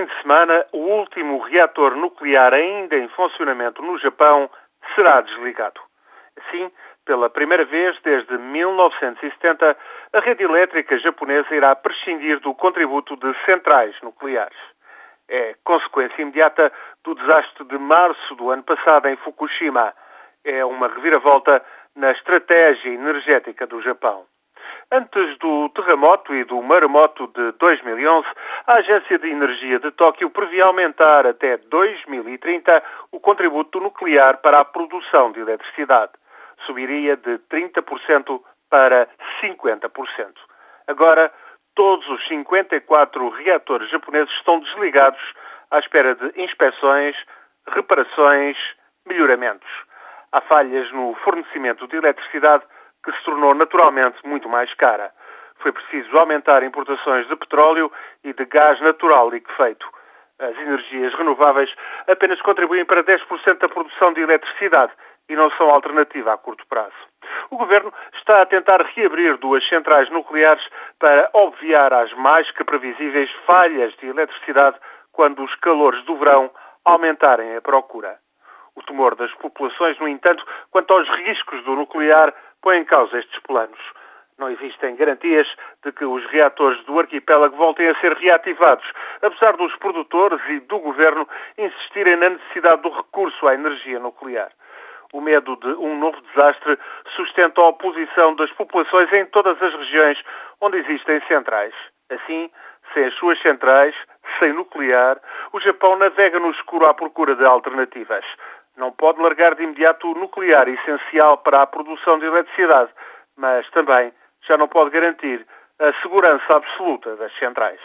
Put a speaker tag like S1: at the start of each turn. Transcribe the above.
S1: fim de semana, o último reator nuclear ainda em funcionamento no Japão será desligado. Assim, pela primeira vez desde 1970, a rede elétrica japonesa irá prescindir do contributo de centrais nucleares. É consequência imediata do desastre de março do ano passado em Fukushima. É uma reviravolta na estratégia energética do Japão. Antes do terremoto e do maremoto de 2011, a Agência de Energia de Tóquio previa aumentar até 2030 o contributo nuclear para a produção de eletricidade. Subiria de 30% para 50%. Agora, todos os 54 reatores japoneses estão desligados à espera de inspeções, reparações, melhoramentos. Há falhas no fornecimento de eletricidade que se tornou naturalmente muito mais cara. Foi preciso aumentar importações de petróleo e de gás natural liquefeito. As energias renováveis apenas contribuem para 10% da produção de eletricidade e não são alternativa a curto prazo. O governo está a tentar reabrir duas centrais nucleares para obviar as mais que previsíveis falhas de eletricidade quando os calores do verão aumentarem a procura. O temor das populações, no entanto, quanto aos riscos do nuclear, põe em causa estes planos. Não existem garantias de que os reatores do arquipélago voltem a ser reativados, apesar dos produtores e do governo insistirem na necessidade do recurso à energia nuclear. O medo de um novo desastre sustenta a oposição das populações em todas as regiões onde existem centrais. Assim, sem as suas centrais, sem nuclear, o Japão navega no escuro à procura de alternativas. Não pode largar de imediato o nuclear, essencial para a produção de eletricidade, mas também já não pode garantir a segurança absoluta das centrais.